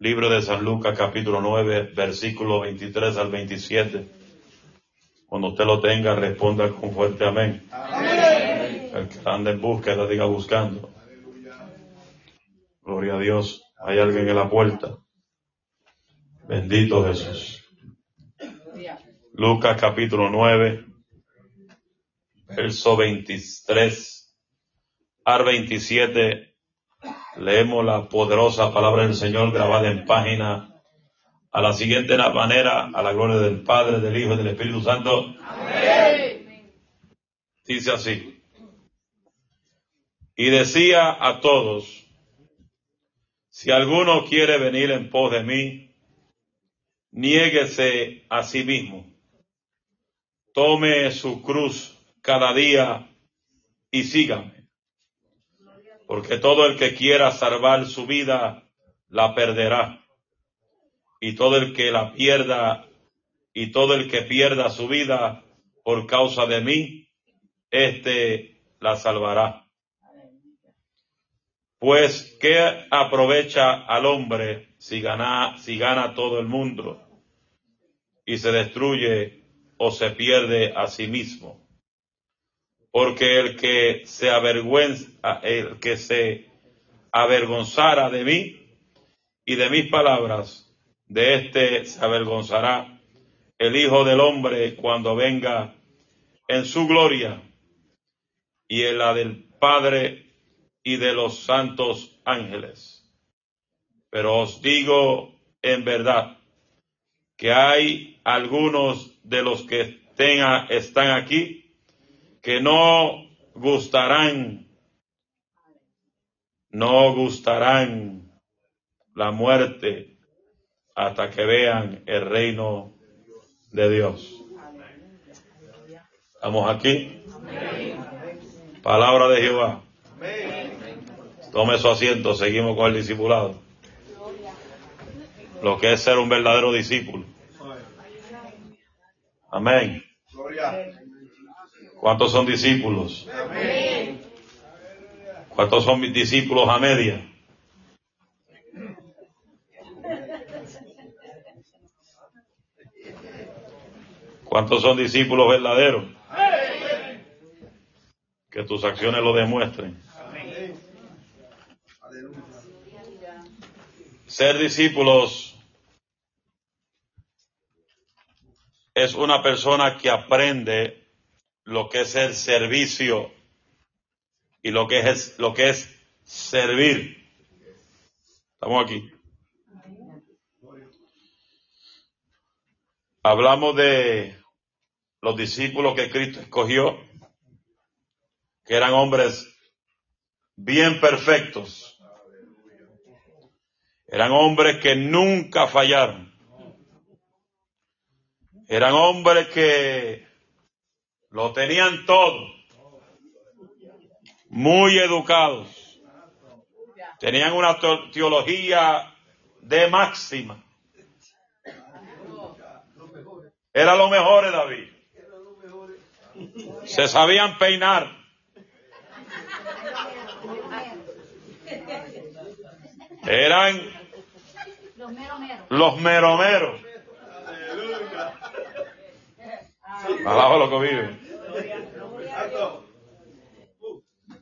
Libro de San Lucas capítulo 9, versículo 23 al 27. Cuando usted lo tenga, responda con fuerte amén. El que anda en búsqueda, diga buscando. Gloria a Dios. Hay alguien en la puerta. Bendito Jesús. Lucas capítulo 9, verso 23 al 27. Leemos la poderosa palabra del Señor grabada en página a la siguiente manera, a la gloria del Padre, del Hijo y del Espíritu Santo. Dice así. Y decía a todos, si alguno quiere venir en pos de mí, niéguese a sí mismo, tome su cruz cada día y sígame porque todo el que quiera salvar su vida la perderá. Y todo el que la pierda y todo el que pierda su vida por causa de mí, éste la salvará. Pues, ¿qué aprovecha al hombre si gana, si gana todo el mundo y se destruye o se pierde a sí mismo? Porque el que se avergüenza, el que se avergonzara de mí y de mis palabras, de éste se avergonzará el Hijo del Hombre cuando venga en su gloria y en la del Padre y de los santos ángeles. Pero os digo en verdad que hay algunos de los que están aquí que no gustarán, no gustarán la muerte hasta que vean el reino de Dios. ¿Estamos aquí? Palabra de Jehová. Tome su asiento, seguimos con el discipulado. Lo que es ser un verdadero discípulo. Amén. ¿Cuántos son discípulos? ¿Cuántos son mis discípulos a media? ¿Cuántos son discípulos verdaderos? Que tus acciones lo demuestren. Ser discípulos es una persona que aprende lo que es el servicio y lo que es, lo que es servir. Estamos aquí. Hablamos de los discípulos que Cristo escogió, que eran hombres bien perfectos. Eran hombres que nunca fallaron. Eran hombres que lo tenían todo. Muy educados. Tenían una teología de máxima. Era lo mejor de David. Se sabían peinar. Eran los meromeros.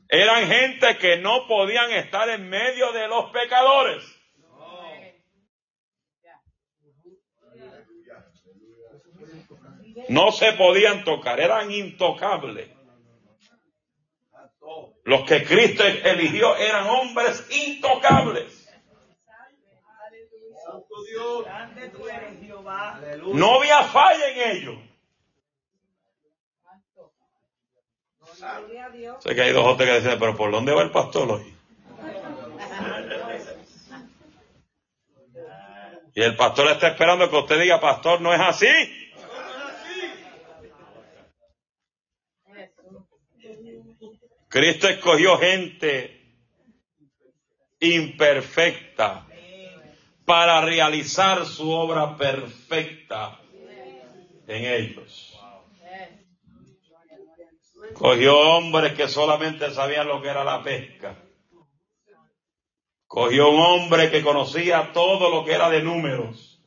Eran gente que no podían estar en medio de los pecadores. No se podían tocar, eran intocables. Los que Cristo eligió eran hombres intocables. No había falla en ellos. Sé que hay dos otros que dicen, pero ¿por dónde va el pastor hoy? Y el pastor está esperando que usted diga, pastor, no es así. Cristo escogió gente imperfecta para realizar su obra perfecta en ellos. Cogió hombres que solamente sabían lo que era la pesca. Cogió un hombre que conocía todo lo que era de números.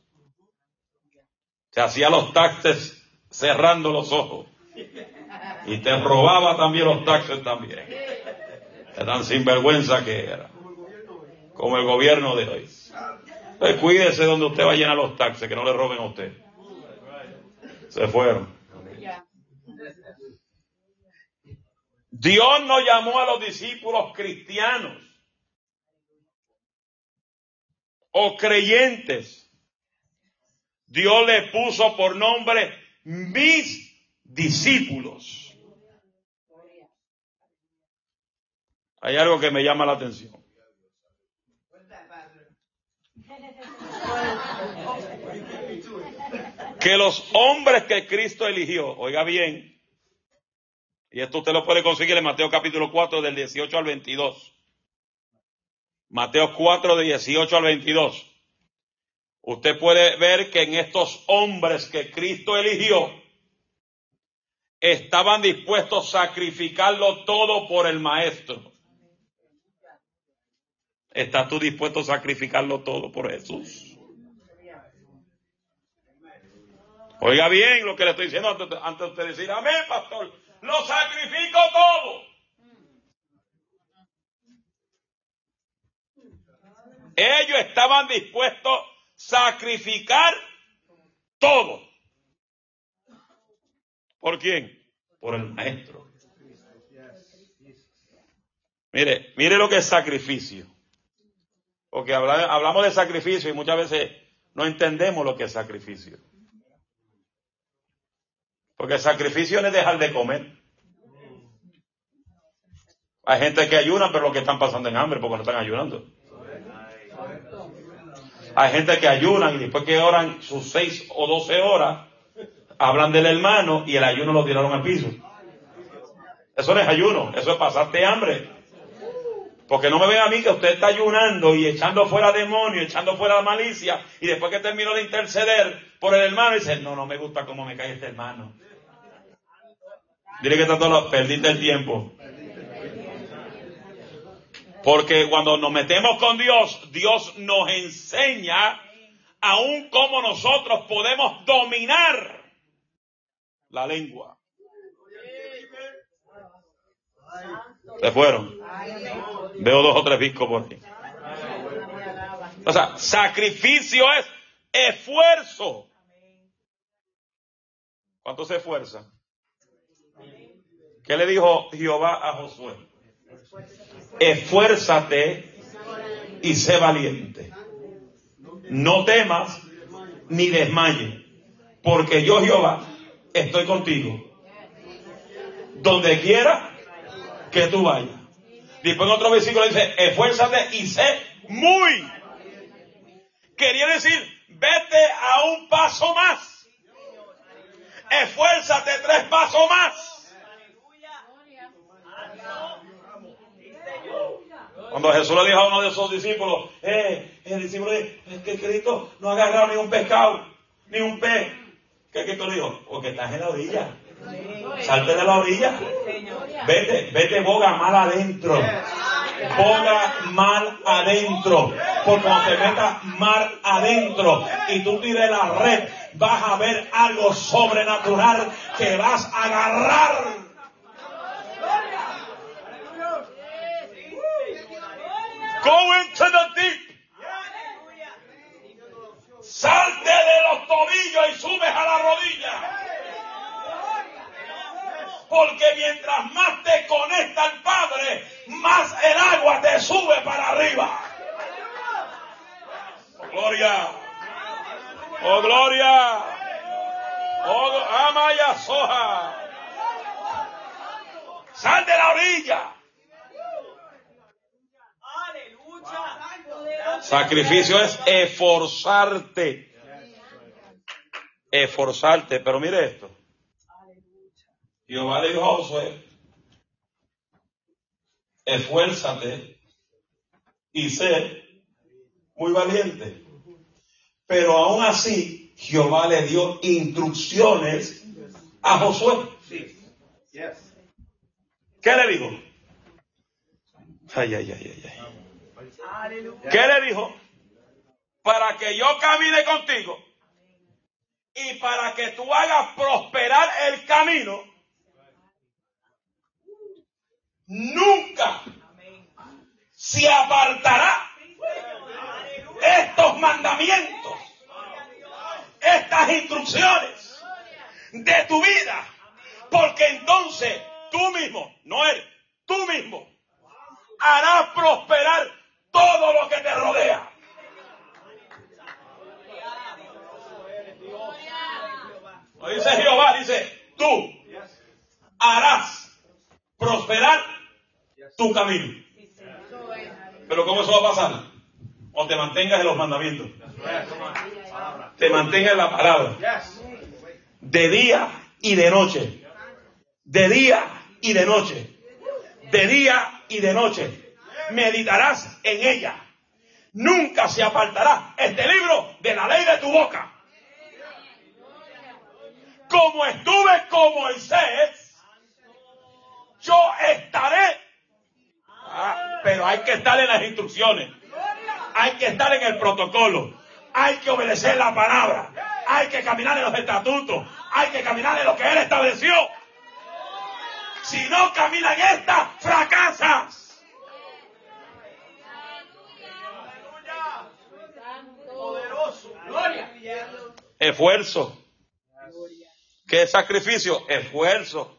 Se hacía los taxes cerrando los ojos. Y te robaba también los taxes también. Tan sinvergüenza que era. Como el gobierno de hoy. Entonces cuídese donde usted va a llenar los taxes, que no le roben a usted. Se fueron. Dios no llamó a los discípulos cristianos o creyentes. Dios le puso por nombre mis discípulos. Hay algo que me llama la atención. Que los hombres que Cristo eligió, oiga bien, y esto usted lo puede conseguir en Mateo capítulo 4 del 18 al 22. Mateo 4 de 18 al 22. Usted puede ver que en estos hombres que Cristo eligió, estaban dispuestos a sacrificarlo todo por el Maestro. ¿Estás tú dispuesto a sacrificarlo todo por Jesús? Oiga bien lo que le estoy diciendo antes, antes de usted decir, amén, pastor lo sacrifico todo. Ellos estaban dispuestos a sacrificar todo. ¿Por quién? Por el maestro. Mire, mire lo que es sacrificio. Porque hablamos de sacrificio y muchas veces no entendemos lo que es sacrificio. Porque el sacrificio no es dejar de comer. Hay gente que ayuna, pero lo que están pasando en hambre porque no están ayunando. Hay gente que ayunan y después que oran sus seis o doce horas, hablan del hermano y el ayuno lo tiraron al piso. Eso no es ayuno, eso es pasarte hambre. Porque no me vean a mí que usted está ayunando y echando fuera demonios, echando fuera malicia, y después que terminó de interceder por el hermano, dice, no, no me gusta cómo me cae este hermano. Dile que está todo, perdiste el tiempo. Porque cuando nos metemos con Dios, Dios nos enseña aún cómo nosotros podemos dominar la lengua. Se fueron. Veo dos o tres discos por aquí. O sea, sacrificio es esfuerzo. ¿Cuánto se esfuerza? ¿Qué le dijo Jehová a Josué? Esfuérzate y sé valiente. No temas ni desmayes, porque yo Jehová estoy contigo. Donde quiera que tú vayas. Después en otro versículo dice, esfuérzate y sé muy. Quería decir, vete a un paso más. Esfuérzate tres pasos más. Cuando Jesús le dijo a uno de sus discípulos, eh, el discípulo dijo, es que Cristo no ha agarrado ni un pescado, ni un pez. ¿Qué Cristo le dijo? Porque estás en la orilla. Salte de la orilla. Vete, vete boga mal adentro. Boga mal adentro. Porque cuando te metas mal adentro y tú tires la red, vas a ver algo sobrenatural que vas a agarrar Go into the deep. Salte de los tobillos y subes a la rodilla. Porque mientras más te conecta el Padre, más el agua te sube para arriba. Oh, gloria. Oh, gloria. Oh, amaya soja. Sal de la orilla. Sacrificio es esforzarte. Esforzarte. Pero mire esto. Jehová le dijo a Josué, esfuérzate y sé muy valiente. Pero aún así, Jehová le dio instrucciones a Josué. ¿Qué le dijo? Ay, ay, ay, ay, ay. ¿Qué le dijo? Para que yo camine contigo y para que tú hagas prosperar el camino, nunca se apartará estos mandamientos, estas instrucciones de tu vida, porque entonces tú mismo, no él, tú mismo, harás prosperar todo lo que te rodea. Dice Jehová, dice, tú harás prosperar tu camino. Pero ¿cómo eso va a pasar? O te mantengas en los mandamientos. Te mantengas en la palabra. De día y de noche. De día y de noche. De día y de noche. Meditarás en ella. Nunca se apartará este libro de la ley de tu boca como estuve con Moisés, yo estaré. Ah, pero hay que estar en las instrucciones. Hay que estar en el protocolo. Hay que obedecer la palabra. Hay que caminar en los estatutos. Hay que caminar en lo que Él estableció. Si no caminan esta, fracasas. Esfuerzo. ¿Qué sacrificio? Esfuerzo.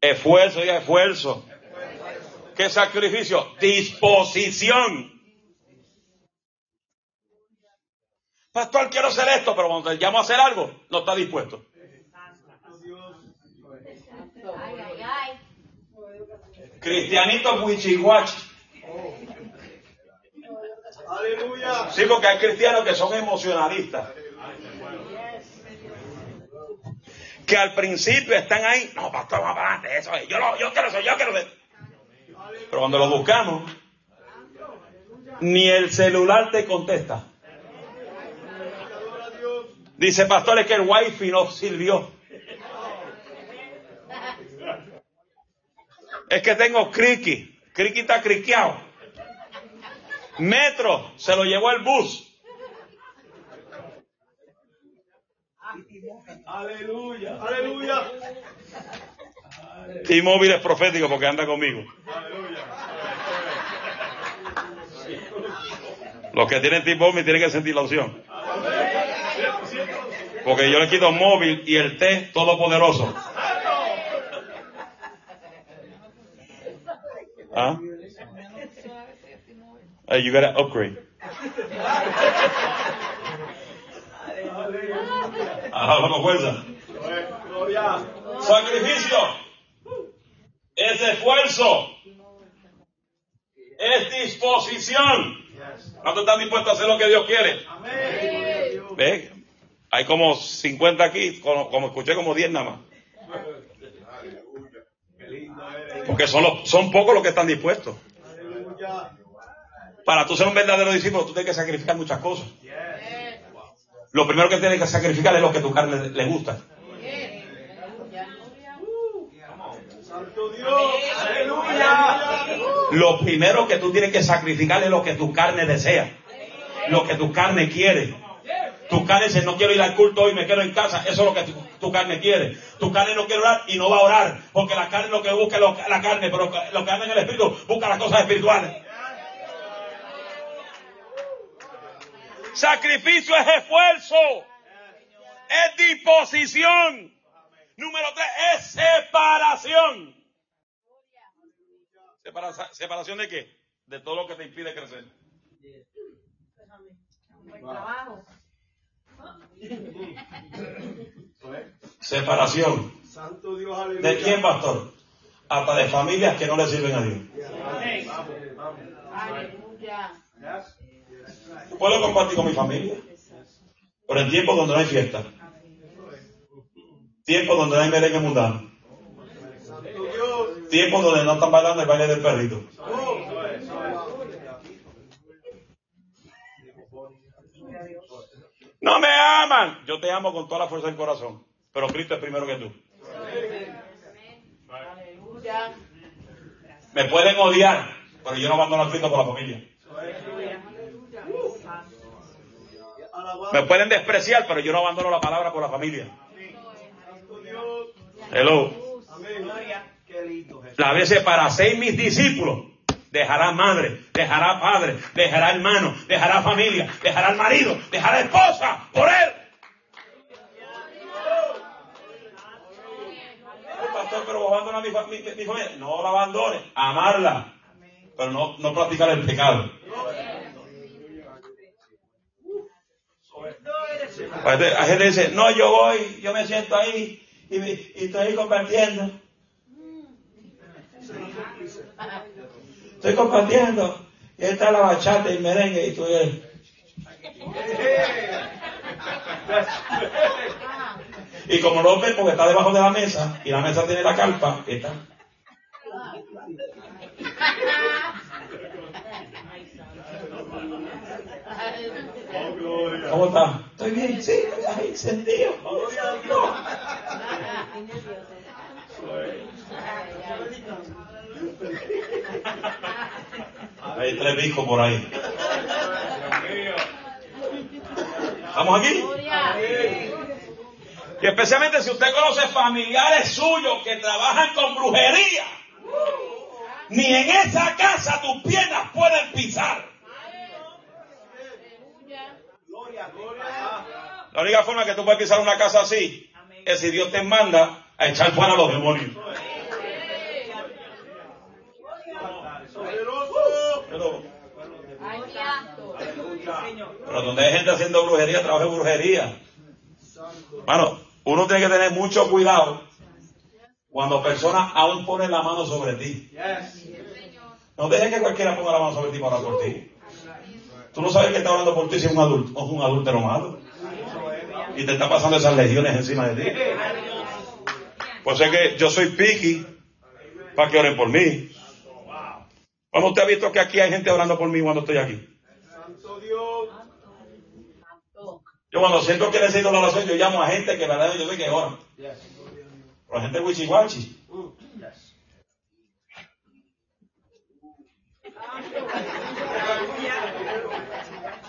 Esfuerzo y esfuerzo. ¿Qué sacrificio? Disposición. Pastor, quiero hacer esto, pero cuando te llamo a hacer algo, no está dispuesto. Cristianito Huichihuachi. Aleluya. Sí, porque hay cristianos que son emocionalistas que al principio están ahí, no, pastor, vamos para adelante, eso es, yo, lo, yo quiero eso, yo quiero. Pero cuando lo buscamos, ni el celular te contesta. Dice, pastor, es que el wifi no sirvió. Es que tengo criqui, criqui está criqueado. Metro, se lo llevó el bus. Aleluya, aleluya. Y móvil es profético porque anda conmigo. Los que tienen móvil tienen que sentir la opción. Porque yo le quito móvil y el T todopoderoso. ¿Ah? Hey, you gotta upgrade. Ajá, fuerza. Sacrificio. Es esfuerzo. Es disposición. ¿Cuántos están dispuestos a hacer lo que Dios quiere? ¿Ve? Hay como 50 aquí, como, escuché como 10 nada más. Porque son, los, son pocos los que están dispuestos. Para tú ser un verdadero discípulo, tú tienes que sacrificar muchas cosas. Lo primero que tienes que sacrificar es lo que tu carne le gusta. Lo primero que tú tienes que sacrificar es lo que tu carne desea. Lo que tu carne quiere. Tu carne dice, no quiero ir al culto hoy, me quedo en casa. Eso es lo que tu, carne quiere. Tu carne no quiere orar y no va a orar. Porque la carne lo que busca es la carne, pero lo que anda en el espíritu busca las cosas espirituales. Sacrificio es esfuerzo. Es disposición. Número tres es separación. ¿Separación de qué? De todo lo que te impide crecer. Separación. ¿De quién, pastor? Hasta de familias que no le sirven a Dios. Puedo compartir con mi familia. Pero en tiempos donde no hay fiesta. Tiempos donde no hay merengue mundano. Tiempos donde no están bailando el baile del perrito. No me aman. Yo te amo con toda la fuerza del corazón. Pero Cristo es primero que tú. Me pueden odiar. pero yo no abandono a Cristo por la familia. Me pueden despreciar, pero yo no abandono la palabra por la familia. Hello. La veces para ser mis discípulos, dejará madre, dejará padre, dejará hermano, dejará familia, dejará marido, dejará esposa por él. pero abandona mi, familia. No la abandone, amarla, pero no, no practicar el pecado. Hay gente dice, no, yo voy, yo me siento ahí y, estoy compartiendo. Estoy compartiendo. Y está la bachata y merengue y tú eres. Y como no ve porque está debajo de la mesa y la mesa tiene la carpa, está. ¿Cómo está? Estoy bien, sí, ahí encendido. Hay tres discos por ahí. ¿Estamos aquí? Y especialmente si usted conoce familiares suyos que trabajan con brujería, ni en esa casa tus piernas pueden pisar. La única forma que tú puedes pisar una casa así es si Dios te manda a echar fuera a los demonios. Pero, donde hay gente haciendo brujería, trabaja brujería. Bueno, uno tiene que tener mucho cuidado cuando personas aún ponen la mano sobre ti. No dejes que cualquiera ponga la mano sobre ti para por ti. Tú no sabes que está hablando por ti si es un adulto, o un adúltero malo. Y te está pasando esas legiones encima de ti. Pues es que yo soy piqui para que oren por mí. ¿Cómo usted ha visto que aquí hay gente orando por mí cuando estoy aquí? Yo cuando siento que necesito la oración, yo llamo a gente que la yo ve que ora. Pero gente wichiwachi.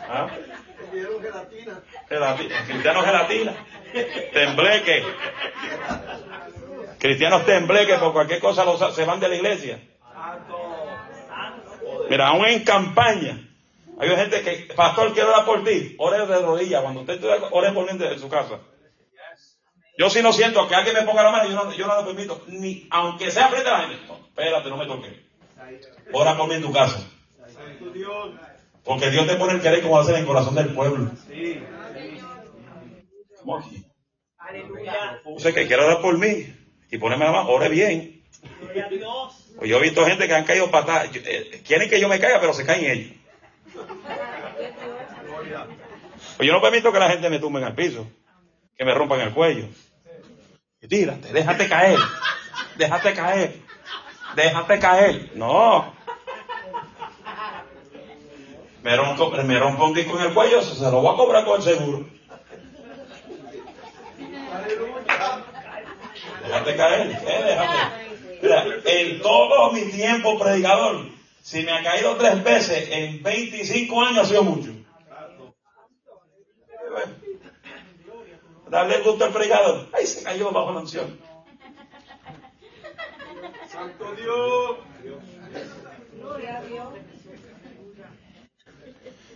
¿Ah? Gelatina. Cristianos gelatina. Tembleque. Cristianos tembleque por cualquier cosa se van de la iglesia. Mira, aún en campaña, hay gente que, pastor, quiero orar por ti. Ore de rodillas. Cuando usted ore por mí en su casa. Yo si no siento que alguien me ponga la mano, yo no, yo no lo permito. Ni, aunque sea frente a la gente. No, espérate, no me toques. Ora por mí en tu casa. Porque Dios te pone el querer como hacer en el corazón del pueblo. ¿Cómo aquí? Usted que quiere orar por mí y ponerme la mano, ore bien. Pues yo he visto gente que han caído patadas. Eh, quieren que yo me caiga, pero se caen ellos. Pues yo no permito que la gente me tumbe en el piso, que me rompan el cuello. Y tírate, déjate caer, déjate caer, déjate caer. No, me rompo, me rompo un disco en el cuello, se, lo voy a cobrar con el seguro. Déjate caer, ¿eh? déjate. Mira, en todo mi tiempo predicador, si me ha caído tres veces en 25 años ha sido mucho. Darle gusto al predicador. Ahí se cayó bajo la unción. Santo Dios. Gloria a Dios.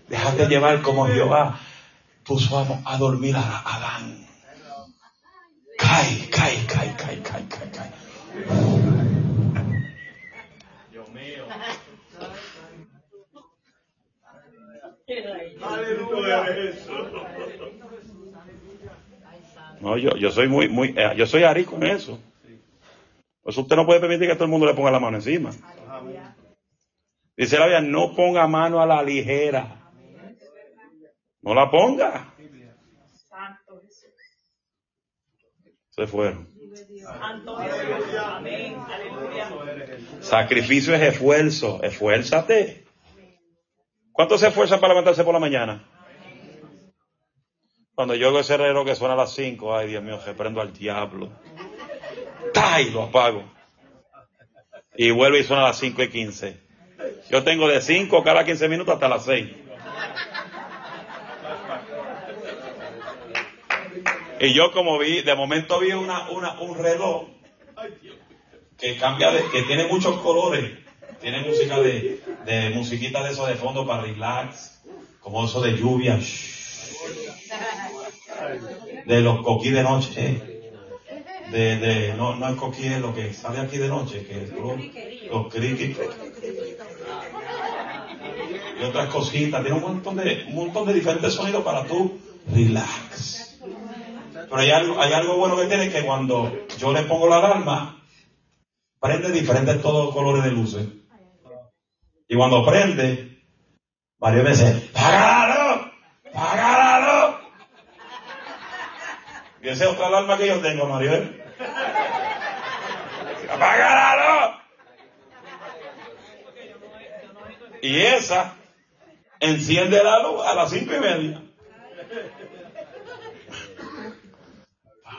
Déjate llevar como Jehová puso a, dormir a Adán. Cae, cae, cae, cae, cae, cae, cae. Dios mío. No, yo, yo soy muy, muy, eh, yo soy arico en eso. Pues usted no puede permitir que todo el mundo le ponga la mano encima. Dice la Biblia, no ponga mano a la ligera. No la ponga. Se fueron. Sacrificio es esfuerzo. Esfuérzate. ¿Cuánto se esfuerza para levantarse por la mañana? Cuando yo hago ese reloj que suena a las 5, ay Dios mío, se prendo al diablo. ¡Tai! Lo apago. Y vuelve y suena a las 5 y 15. Yo tengo de 5 cada 15 minutos hasta las 6. Y yo como vi, de momento vi una, una, un reloj que cambia de, que tiene muchos colores. Tiene música de, de musiquita de eso de fondo para relax, como eso de lluvia. De los coquí de noche. De, de, no, no el coquí es lo que sale aquí de noche, que es los, criquis. Y otras cositas. Tiene un montón de, un montón de diferentes sonidos para tú relax. Pero hay algo, hay algo bueno que tiene que cuando yo le pongo la alarma, prende diferentes todos colores de luces. Y cuando prende, varias veces, ¡págalo! ¡págalo! Y esa es otra alarma que yo tengo, Maribel. ¡Apágalo! Y esa enciende la luz a las cinco y media.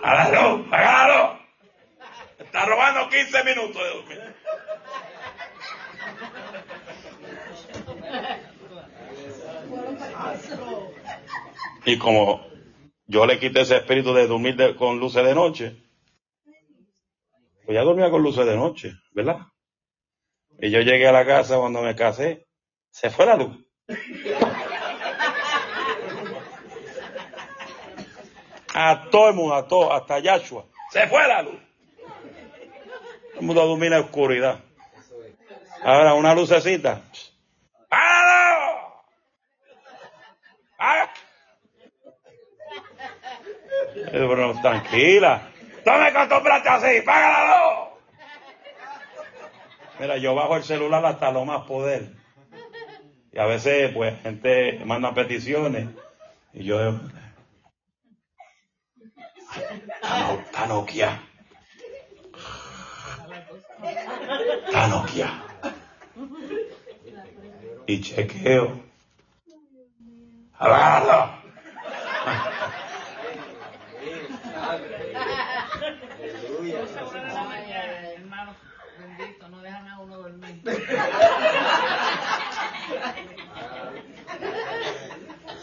¡Págalo! ¡Págalo! Está robando 15 minutos de dormir. Y como yo le quité ese espíritu de dormir con luces de noche, pues ya dormía con luces de noche, ¿verdad? Y yo llegué a la casa cuando me casé, se fue la luz. A todo el mundo, a todo, hasta Yahshua. Se fue la luz. Todo el mundo domina en oscuridad. Ahora, una lucecita. ¡Páralo! ¡Ah! Pero tranquila. No me acostumbraste así, págalo. Mira, yo bajo el celular hasta lo más poder. Y a veces, pues, gente manda peticiones. Y yo, Está Nokia. Y chequeo. ¡Agarrado! Hermano, bendito, no dejan a uno dormir.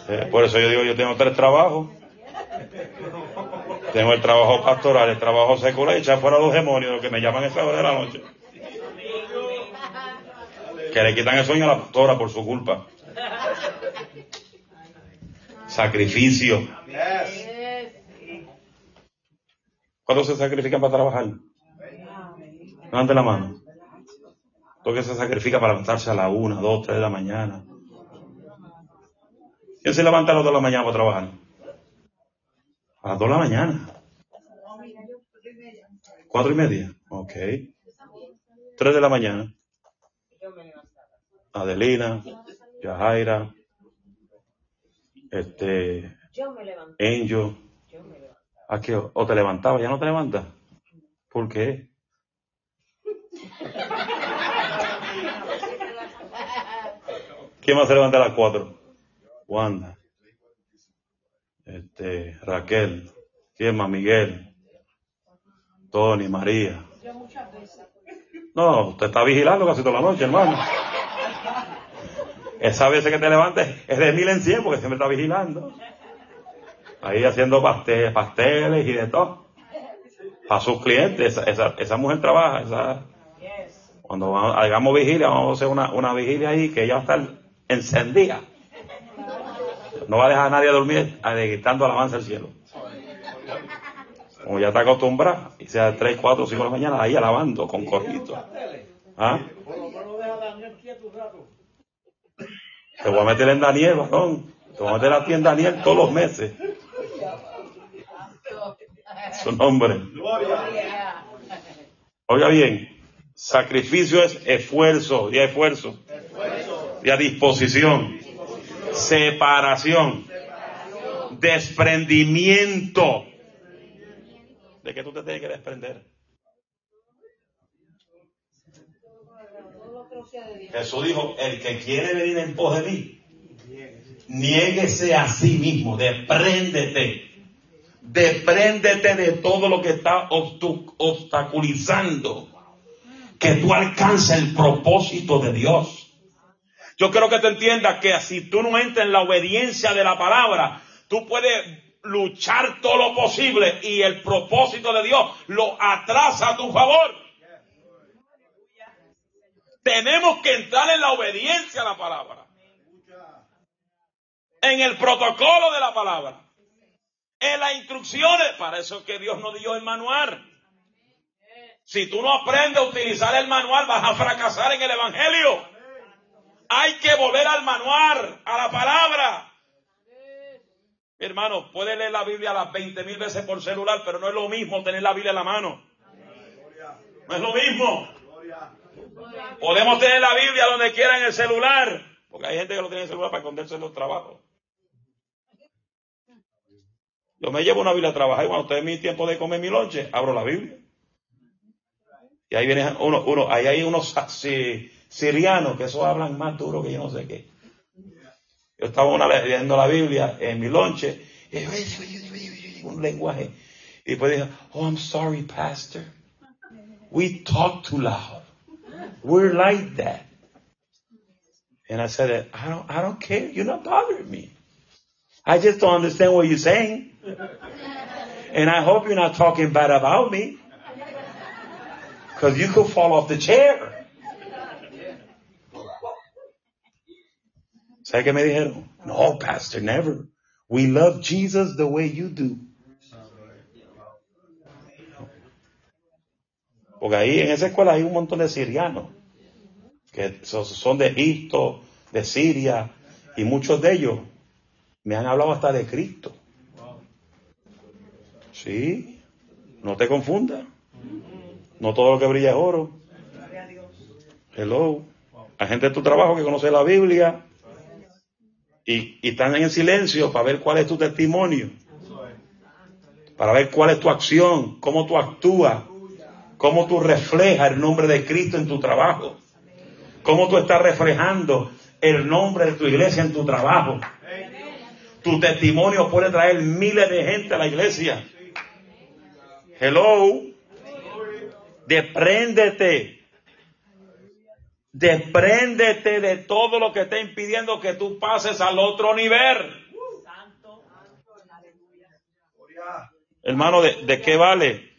Eh, por eso yo digo, yo tengo tres trabajos. Tengo el trabajo pastoral, el trabajo secular y echar fuera los demonios, los que me llaman a esa hora de la noche. Que le quitan el sueño a la pastora por su culpa. Sacrificio. ¿Cuántos se sacrifican para trabajar? Levante la mano. ¿Todo se sacrifica para levantarse a la una, dos, tres de la mañana? ¿Quién se levanta a las dos de la mañana para trabajar? A las dos de la mañana. ¿Cuatro y media? Ok. Tres de la mañana. Adelina, Yajaira, este, Angel. ¿A qué? ¿O te levantabas? ¿Ya no te levantas? ¿Por qué? ¿Quién más se levanta a las cuatro? Wanda. Este, Raquel. ¿Quién más? Miguel. Tony, María. No, usted está vigilando casi toda la noche, hermano. Esa vez que te levantes es de mil en cien porque siempre está vigilando. Ahí haciendo pasteles, pasteles y de todo. Para sus clientes. Esa, esa, mujer trabaja. Esa, cuando hagamos vigilia, vamos a hacer una, una vigilia ahí que ella va a estar encendida. No va a dejar a nadie dormir gritando alabanza al cielo. Como ya está acostumbrada, y sea 3, 4, 5 de la mañana, ahí alabando con corrito. ¿Ah? Te voy a meter en Daniel, varón. Te voy a meter a ti en Daniel todos los meses. Su nombre. Oiga bien, sacrificio es esfuerzo, y esfuerzo, y a disposición, separación, desprendimiento. ¿De qué tú te tienes que desprender? Jesús dijo, el que quiere venir en pos de mí, niéguese a sí mismo, despréndete. Despréndete de todo lo que está obstaculizando que tú alcances el propósito de Dios. Yo quiero que te entiendas que si tú no entras en la obediencia de la palabra, tú puedes luchar todo lo posible y el propósito de Dios lo atrasa a tu favor. Tenemos que entrar en la obediencia a la palabra. En el protocolo de la palabra. En las instrucciones. Para eso es que Dios nos dio el manual. Si tú no aprendes a utilizar el manual, vas a fracasar en el Evangelio. Hay que volver al manual, a la palabra. hermano, puede leer la Biblia las 20 mil veces por celular, pero no es lo mismo tener la Biblia en la mano. No es lo mismo. Podemos tener la Biblia donde quiera en el celular, porque hay gente que lo tiene en el celular para esconderse en los trabajos. Yo me llevo una Biblia a trabajar y cuando estoy en mi tiempo de comer mi lonche, abro la Biblia. Y ahí viene uno, uno ahí hay unos sí, sirianos que eso hablan más duro que yo no sé qué. Yo estaba una leyendo la Biblia en mi lonche un lenguaje. Y después dije, oh, I'm sorry, pastor. We talk too loud. We're like that. And I said, I don't, I don't care. You're not bothering me. I just don't understand what you're saying. And I hope you're not talking bad about me. Because you could fall off the chair. ¿Sabe qué me dijeron? No, Pastor, never. We love Jesus the way you do. Porque ahí en esa escuela hay un montón de sirianos que son de Egipto, de Siria, y muchos de ellos me han hablado hasta de Cristo. Sí, no te confundas. No todo lo que brilla es oro. Hello. Hay gente de tu trabajo que conoce la Biblia y, están en silencio para ver cuál es tu testimonio. Para ver cuál es tu acción, cómo tú actúas, cómo tú reflejas el nombre de Cristo en tu trabajo. Cómo tú estás reflejando el nombre de tu iglesia en tu trabajo. Tu testimonio puede traer miles de gente a la iglesia. Hello. Despréndete. Despréndete de todo lo que está impidiendo que tú pases al otro nivel. Hermano, ¿de, ¿de, qué vale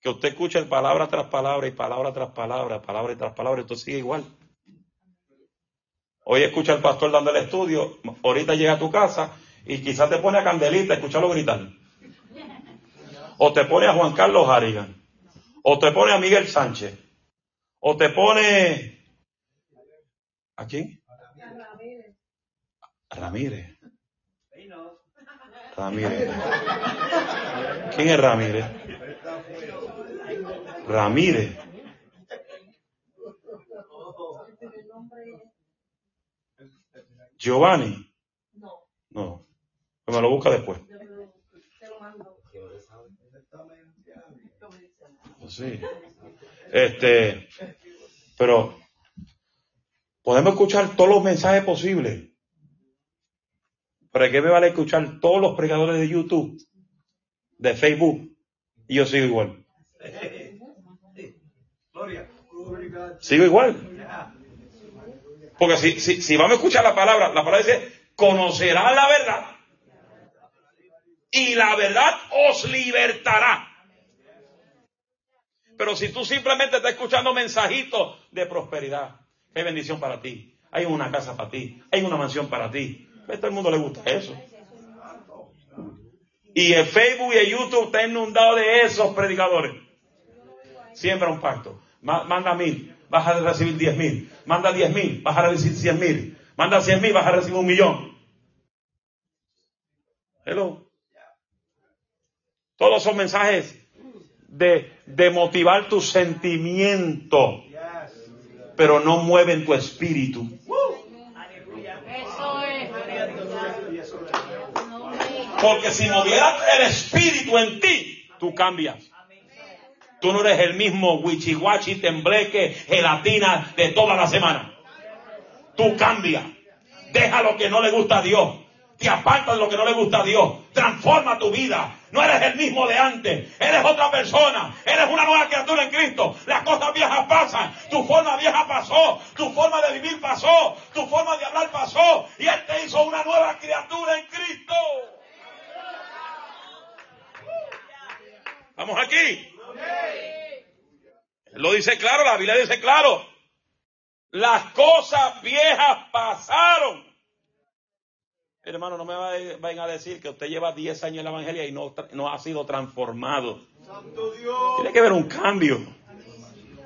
que usted escuche palabra tras palabra y palabra tras palabra, palabra tras palabra, y sigue igual? Hoy escucha al pastor dando el estudio, ahorita llega a tu casa y quizás te pone a Candelita a escucharlo gritar. O te pone a Juan Carlos Harrigan. O te pone a Miguel Sánchez. O te pone... ¿A quién? Ramírez. Ramírez. ¿Quién es Ramírez? Ramírez. Giovanni. No. Me lo busca después. Sí. Este, pero podemos escuchar todos los mensajes posibles. Pero ¿qué me vale escuchar todos los predicadores de YouTube, de Facebook? Y yo sigo igual. Sigo igual. Porque si, si, si vamos a escuchar la palabra, la palabra dice, conocerá la verdad. Y la verdad os libertará. Pero si tú simplemente estás escuchando mensajitos de prosperidad, hay bendición para ti, hay una casa para ti, hay una mansión para ti. A todo el mundo le gusta eso. Y el Facebook y el YouTube está inundado de esos predicadores. Siembra un pacto. Manda mil, vas a recibir diez mil. Manda diez mil, vas a recibir cien mil. Manda cien mil, vas a recibir un millón. Hello. Todos son mensajes de, de motivar tu sentimiento, pero no mueven tu espíritu. Porque si movieras el espíritu en ti, tú cambias. Tú no eres el mismo wichihuachi, tembleque, gelatina de toda la semana. Tú cambias. Deja lo que no le gusta a Dios. Te aparta de lo que no le gusta a Dios. Transforma tu vida. No eres el mismo de antes. Eres otra persona. Eres una nueva criatura en Cristo. Las cosas viejas pasan. Tu forma vieja pasó. Tu forma de vivir pasó. Tu forma de hablar pasó. Y Él te hizo una nueva criatura en Cristo. Vamos aquí. Lo dice claro, la Biblia dice claro. Las cosas viejas pasaron. Hermano, no me vayan a decir que usted lleva 10 años en la evangelia y no, no ha sido transformado. Tiene que haber un cambio,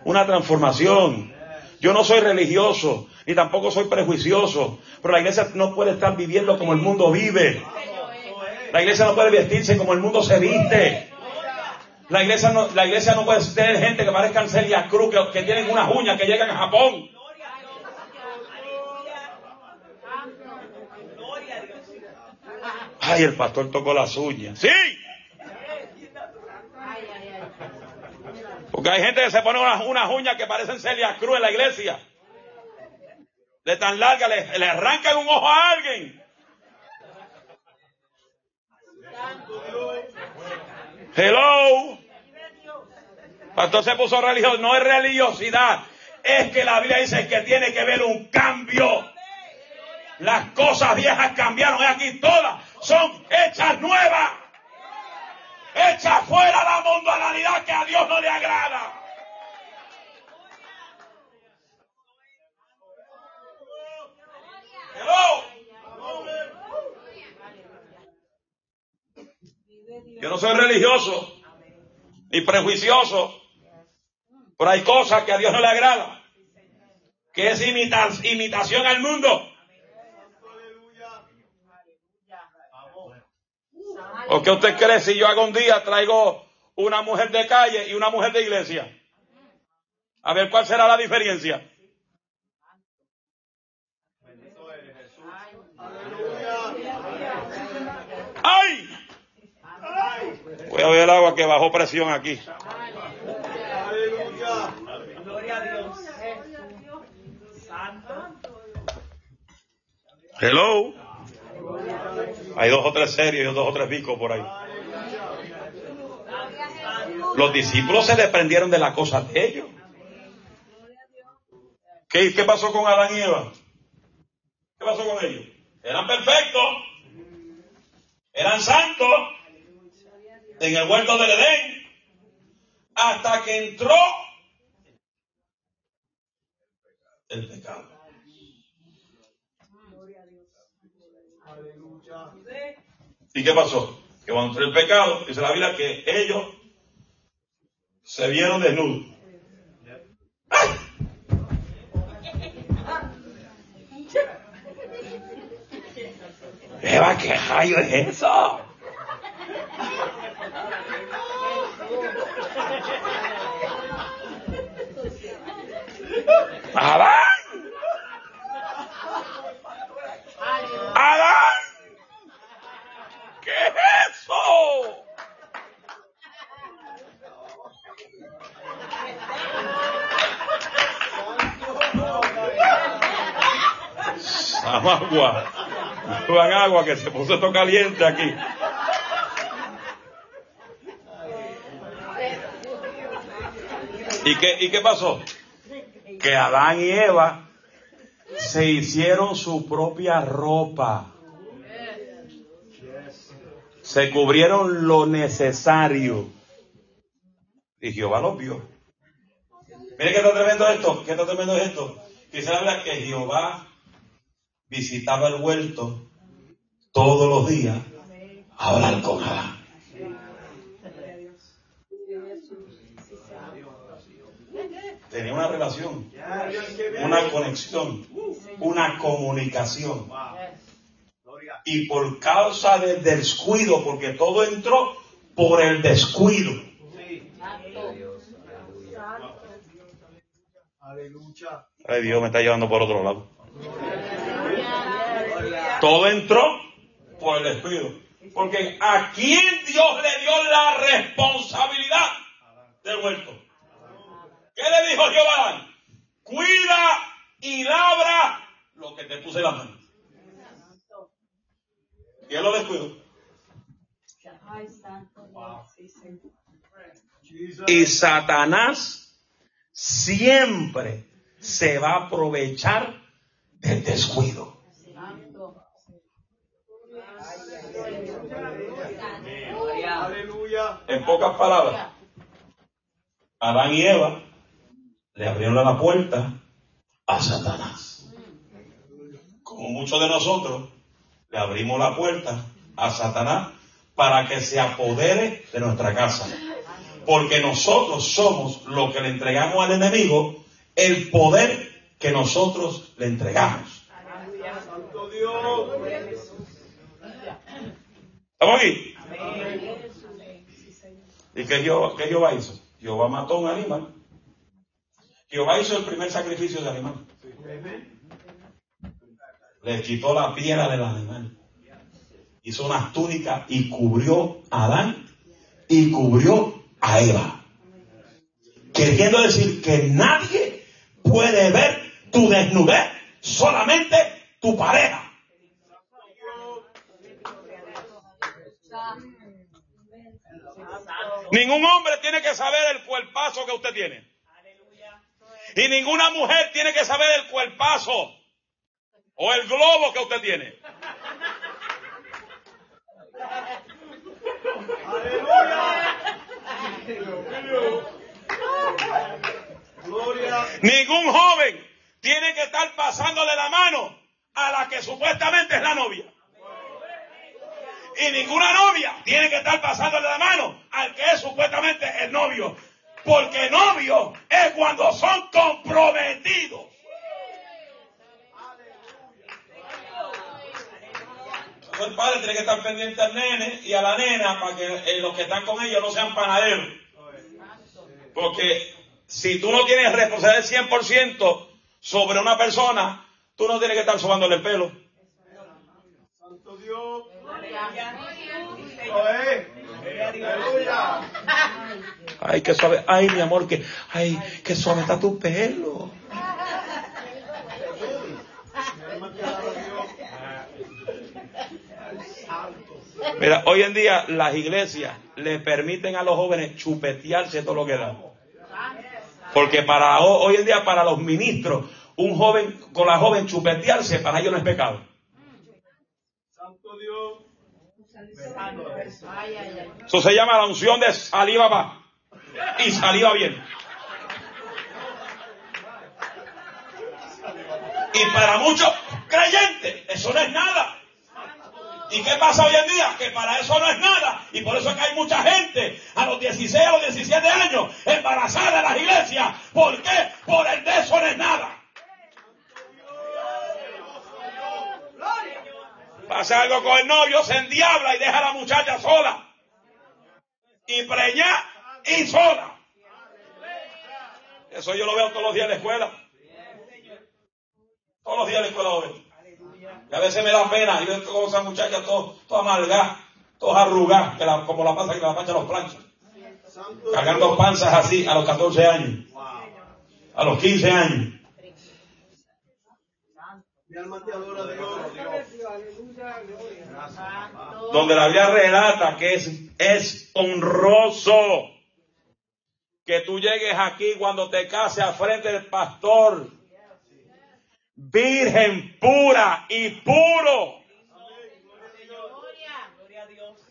una transformación. Yo no soy religioso, ni tampoco soy prejuicioso, pero la iglesia no puede estar viviendo como el mundo vive. La iglesia no puede vestirse como el mundo se viste. La iglesia no, la iglesia no puede tener gente que parezcan Celia Cruz, que, que tienen unas uñas que llegan a Japón. Ay, el pastor tocó las uñas. Sí. Porque hay gente que se pone unas, uñas que parecen Celia Cruz en la iglesia. De tan larga, le, le arrancan un ojo a alguien. Hello. Pastor se puso religioso. No es religiosidad. Es que la Biblia dice que tiene que haber un cambio. Las cosas viejas cambiaron. aquí todas son hechas nuevas. Hechas fuera la mundanalidad que a Dios no le agrada. Yo no soy religioso ni prejuicioso, pero hay cosas que a Dios no le agrada, que es imitación al mundo. ¿O qué usted cree si yo hago un día traigo una mujer de calle y una mujer de iglesia? A ver cuál será la diferencia. ¡Ay! Voy a ver el agua que bajó presión aquí. Hello. Hay dos o tres series y dos o tres discos por ahí. Los discípulos se desprendieron de las cosas de ellos. ¿Qué, ¿Qué pasó con Adán y Eva? ¿Qué pasó con ellos? Eran perfectos. Eran santos en el huerto del Edén hasta que entró el pecado. ¿Y qué pasó? Que cuando entró el pecado, dice la Biblia que ellos se vieron desnudos. ¡Ay! Eva, ¿qué rayo es eso? Adán. Adán. ¿Qué es eso? Agua. Suban agua que se puso esto caliente aquí. ¿Y qué, ¿Y qué pasó? Que Adán y Eva se hicieron su propia ropa. Se cubrieron lo necesario. Y Jehová los vio. Mire qué está tremendo esto. Qué está tremendo esto. Dice la que Jehová visitaba el huerto todos los días a hablar con Adán. Tenía una relación, una conexión, una comunicación. Y por causa del descuido, porque todo entró por el descuido. Ay, Dios me está llevando por otro lado. Todo entró por el descuido. Porque a quién Dios le dio la responsabilidad del huerto. ¿Qué le dijo Jehová? Cuida y labra lo que te puse la mano. ¿Quién lo descuidó? Dios. Y Satanás siempre se va a aprovechar del descuido. Santo. Aleluya. En pocas palabras, Adán y Eva le abrieron la puerta a Satanás. Como muchos de nosotros le abrimos la puerta a Satanás para que se apodere de nuestra casa. Porque nosotros somos lo que le entregamos al enemigo, el poder que nosotros le entregamos. Santo Dios. ¿Estamos aquí? ¿Y qué Jehová, qué Jehová hizo? Jehová mató un animal. Jehová hizo el primer sacrificio de animal. Le quitó la piedra del animal. Hizo unas túnicas y cubrió a Adán y cubrió a Eva. Queriendo decir que nadie puede ver tu desnudez, solamente tu pareja. Ningún hombre tiene que saber el cuerpazo que usted tiene. Y ninguna mujer tiene que saber el cuerpazo o el globo que usted tiene. Ningún joven tiene que estar pasándole la mano a la que supuestamente es la novia. Y ninguna novia tiene que estar pasándole la mano al que es supuestamente el novio. Porque novio es cuando son comprometidos. Entonces el padre tiene que estar pendiente al nene y a la nena para que eh, los que están con ellos no sean panaderos. Porque si tú no tienes responsabilidad del 100% sobre una persona, tú no tienes que estar sobándole el pelo. Santo Dios. Aleluya. Ay, qué suave. Ay, mi amor, que, ay, qué suave está tu pelo. Mira, hoy en día las iglesias le permiten a los jóvenes chupetearse todo lo que dan. Porque para ho- hoy en día para los ministros, un joven con la joven chupetearse para ellos no es pecado. Santo Dios. Ay, ay, ay. Eso se llama la unción de saliva va y saliva bien. Y para muchos creyentes eso no es nada. ¿Y qué pasa hoy en día? Que para eso no es nada. Y por eso es que hay mucha gente a los 16 a los 17 años embarazada en las iglesias. ¿Por qué? Por el de eso no es nada. Pasa algo con el novio, se endiabla y deja a la muchacha sola. Y preña y sola. Eso yo lo veo todos los días en la escuela. Todos los días en la escuela lo veo. Y a veces me da pena. Y veo como esas muchachas todas todo amargadas, todas arrugadas, como la panza que la mancha los planchas. Cargando panzas así a los 14 años, a los 15 años. Donde la Biblia relata que es, es honroso que tú llegues aquí cuando te cases al frente del pastor, virgen pura y puro.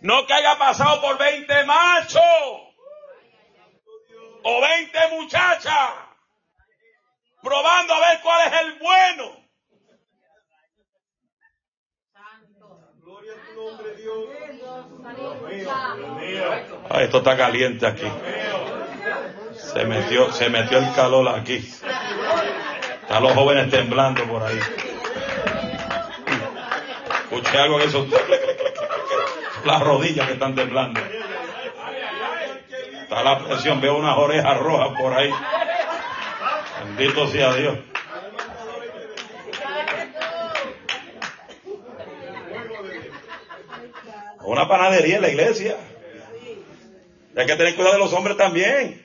No que haya pasado por 20 machos o 20 muchachas, probando a ver cuál es el bueno. Gloria a tu nombre, Dios. Ay, esto está caliente aquí. Se metió, se metió el calor aquí. Están los jóvenes temblando por ahí. Escuché algo en eso. Las rodillas que están temblando. Está la presión, veo unas orejas rojas por ahí. Bendito sea Dios. Una panadería en la iglesia. Hay que tener cuidado de los hombres también.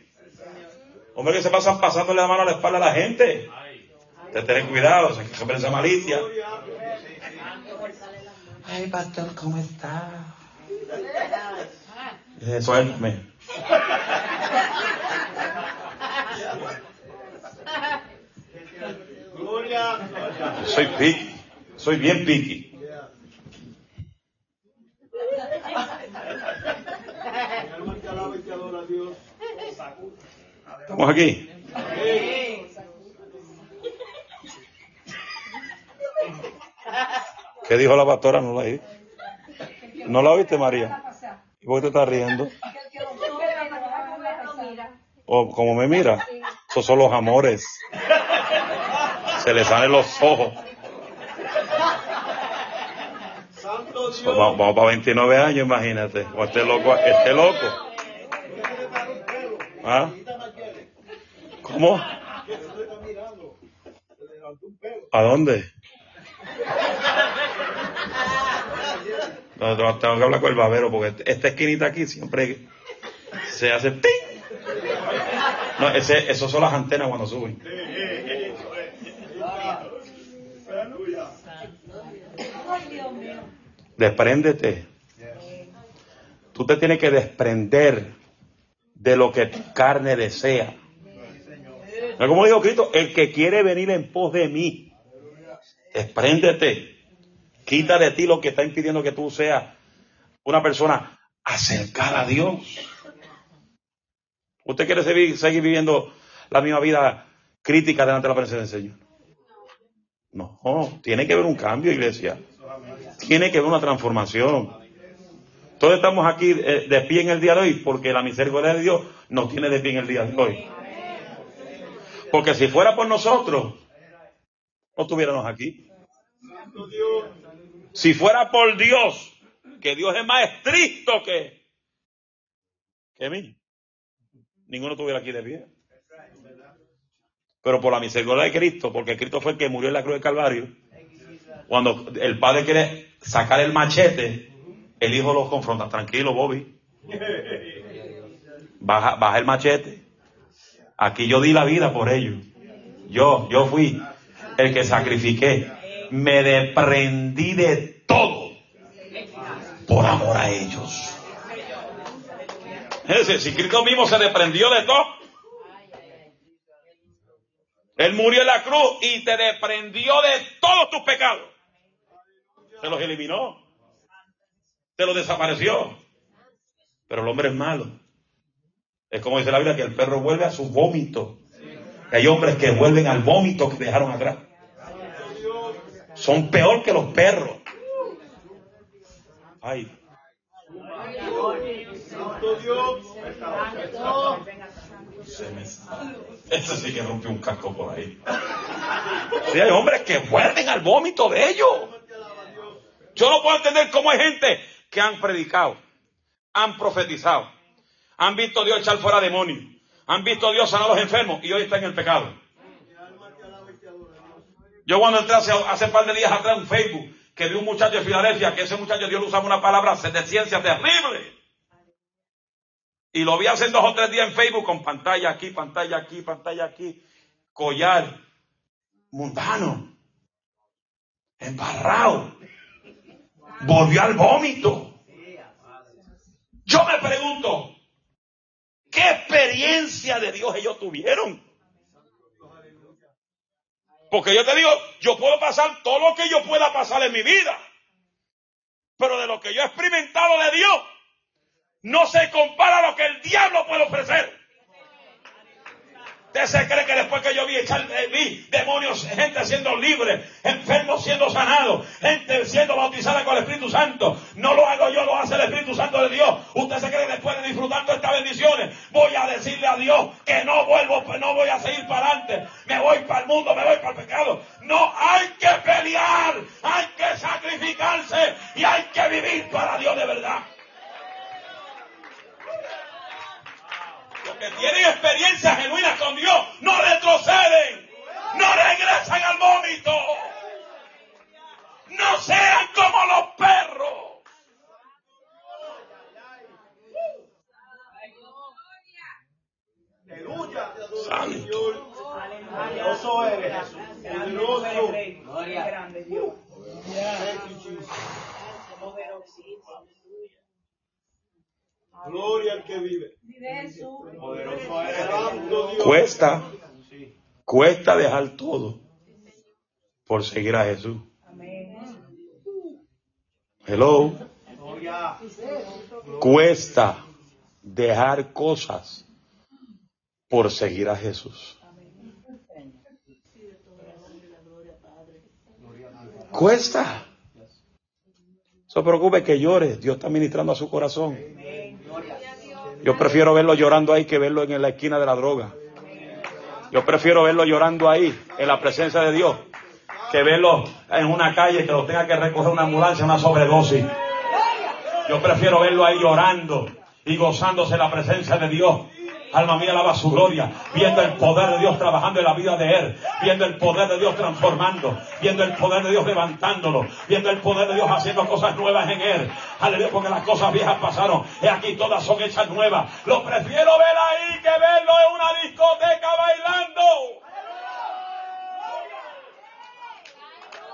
Hombres que se pasan pasándole la mano a la espalda a la gente. De tener cuidado, hay que comprarse malicia. Ay, pastor, ¿cómo está? Dice, suéltame. Soy piqui. Soy bien piqui. Mi alma te alaba y te adora, Dios. ¿Estamos aquí? ¿Qué dijo la pastora? No la oí. ¿No la oíste, María? ¿Y por qué te estás riendo? O como me mira, esos son los amores. Se le salen los ojos. Vamos, vamos para 29 años, imagínate. O este loco, este loco. ¿Ah? ¿Cómo? ¿A dónde? No, no, tengo que hablar con el babero porque esta esquinita aquí siempre se hace ¡ting! No, ese, esos son las antenas cuando suben. Despréndete. Tú te tienes que desprender de lo que tu carne desea. Como dijo Cristo, el que quiere venir en pos de mí, despréndete. Quita de ti lo que está impidiendo que tú seas una persona acercada a Dios. ¿Usted quiere seguir, seguir viviendo la misma vida crítica delante de la presencia del Señor? No, tiene que haber un cambio, iglesia. Tiene que haber una transformación. Todos estamos aquí eh, de pie en el día de hoy porque la misericordia de Dios nos tiene de pie en el día de hoy. Porque si fuera por nosotros, no estuviéramos aquí. Si fuera por Dios, que Dios es más estricto que, que mí, ninguno estuviera aquí de pie. Pero por la misericordia de Cristo, porque Cristo fue el que murió en la cruz del Calvario, cuando el padre quiere sacar el machete, el hijo lo confronta. Tranquilo, Bobby. Baja, baja el machete. Aquí yo di la vida por ellos. Yo, yo fui el que sacrifiqué. Me desprendí de todo por amor a ellos. Es decir, si Cristo mismo se desprendió de todo, Él murió en la cruz y te desprendió de todos tus pecados. Se los eliminó. Se los desapareció. Pero el hombre es malo. Es como dice la Biblia que el perro vuelve a su vómito. Hay hombres que vuelven al vómito que dejaron atrás. Son peor que los perros. Ay. Ese sí que rompió un casco por ahí. Hay hombres que vuelven al vómito de ellos. Yo no puedo entender cómo hay gente que han predicado, han profetizado, han visto a Dios echar fuera demonios, han visto a Dios sanar a los enfermos y hoy está en el pecado. Yo cuando entré hace, hace un par de días atrás en Facebook, que vi un muchacho de Filadelfia, que ese muchacho Dios le usaba una palabra de ciencia terrible. Y lo vi hace dos o tres días en Facebook con pantalla aquí, pantalla aquí, pantalla aquí, collar, mundano, embarrado, volvió al vómito. Yo me pregunto, ¿qué experiencia de Dios ellos tuvieron? Porque yo te digo, yo puedo pasar todo lo que yo pueda pasar en mi vida. Pero de lo que yo he experimentado de Dios, no se compara a lo que el diablo puede ofrecer. ¿Usted se cree que después que yo vi echar, eh, vi demonios, gente siendo libre, enfermos siendo sanados, gente siendo bautizada con el Espíritu Santo? No lo hago yo, lo hace el Espíritu Santo de Dios. ¿Usted se cree que después de disfrutar todas estas bendiciones, voy a decirle a Dios que no vuelvo, pues no voy a seguir para adelante, me voy para el mundo, me voy para el pecado? No, hay que pelear, hay que sacrificarse y hay que vivir para Dios de verdad. Los que tienen experiencias genuinas con Dios no retroceden, no regresan al vómito. No sean como los perros. Aleluya. Santo. Señor. Poderoso eres, Jesús. Poderoso. Grande Dios. Gloria al que vive. Poderoso. Cuesta, cuesta dejar todo por seguir a Jesús. Hello. Gloria. Cuesta dejar cosas por seguir a Jesús. Cuesta. No se preocupe que llore. Dios está ministrando a su corazón. Yo prefiero verlo llorando ahí que verlo en la esquina de la droga. Yo prefiero verlo llorando ahí, en la presencia de Dios, que verlo en una calle que lo tenga que recoger una ambulancia, una sobredosis. Yo prefiero verlo ahí llorando y gozándose la presencia de Dios. Alma mía, alaba su gloria, viendo el poder de Dios trabajando en la vida de Él, viendo el poder de Dios transformando, viendo el poder de Dios levantándolo, viendo el poder de Dios haciendo cosas nuevas en Él. Aleluya, porque las cosas viejas pasaron y aquí todas son hechas nuevas. Lo prefiero ver ahí que verlo en una discoteca bailando.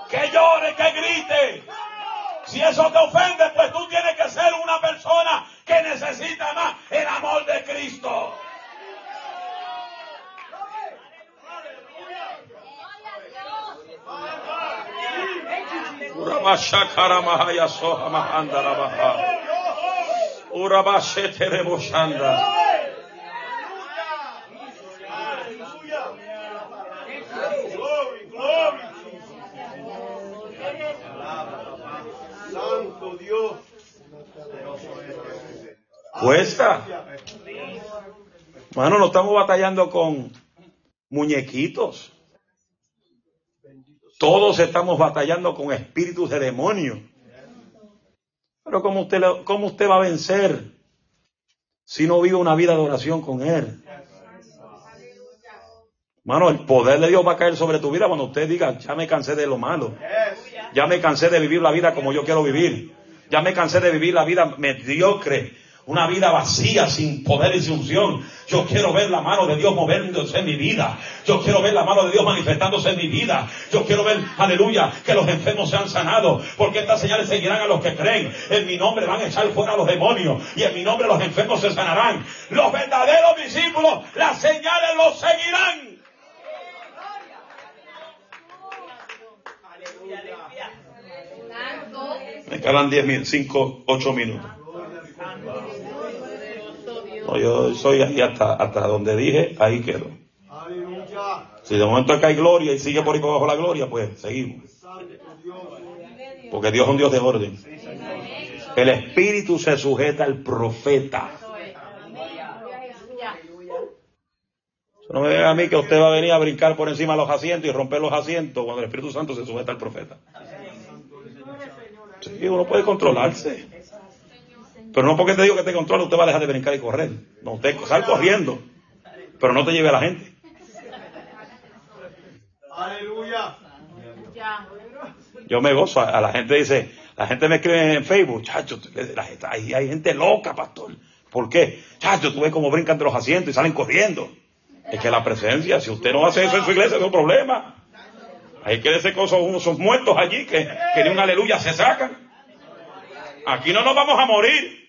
Que llore, que grite. Si eso te ofende, pues tú tienes que ser una persona que necesita más el amor de Cristo. Santo Dios. Cuesta. Mano, no estamos batallando con muñequitos. Todos estamos batallando con espíritus de demonios. Pero ¿cómo usted, ¿cómo usted va a vencer si no vive una vida de oración con Él? Mano, el poder de Dios va a caer sobre tu vida cuando usted diga, ya me cansé de lo malo. Ya me cansé de vivir la vida como yo quiero vivir. Ya me cansé de vivir la vida mediocre. Una vida vacía, sin poder y sin unción. Yo quiero ver la mano de Dios moviéndose en mi vida. Yo quiero ver la mano de Dios manifestándose en mi vida. Yo quiero ver, aleluya, que los enfermos sean sanados. Porque estas señales seguirán a los que creen. En mi nombre van a echar fuera a los demonios. Y en mi nombre los enfermos se sanarán. Los verdaderos discípulos, las señales los seguirán. Me quedan 10 minutos, 5, 8 minutos. No, yo soy ahí hasta, hasta donde dije, ahí quedo. Si de momento acá hay gloria y sigue por ahí por abajo la gloria, pues seguimos. Porque Dios es un Dios de orden. El espíritu se sujeta al profeta. Eso no me diga a mí que usted va a venir a brincar por encima de los asientos y romper los asientos cuando el Espíritu Santo se sujeta al profeta. Sí, uno puede controlarse. Pero no porque te digo que te controle, usted va a dejar de brincar y correr. No, usted sal corriendo, pero no te lleve a la gente. Aleluya. Yo me gozo, a la gente dice, la gente me escribe en Facebook, chacho, la gente- ahí hay gente loca, pastor. ¿Por qué? Chacho, tú ves cómo brincan de los asientos y salen corriendo. Es que la presencia, si usted no hace eso en su iglesia, es un problema. Hay que decir cosas, unos son muertos allí que, que de un aleluya se sacan. Aquí no nos vamos a morir.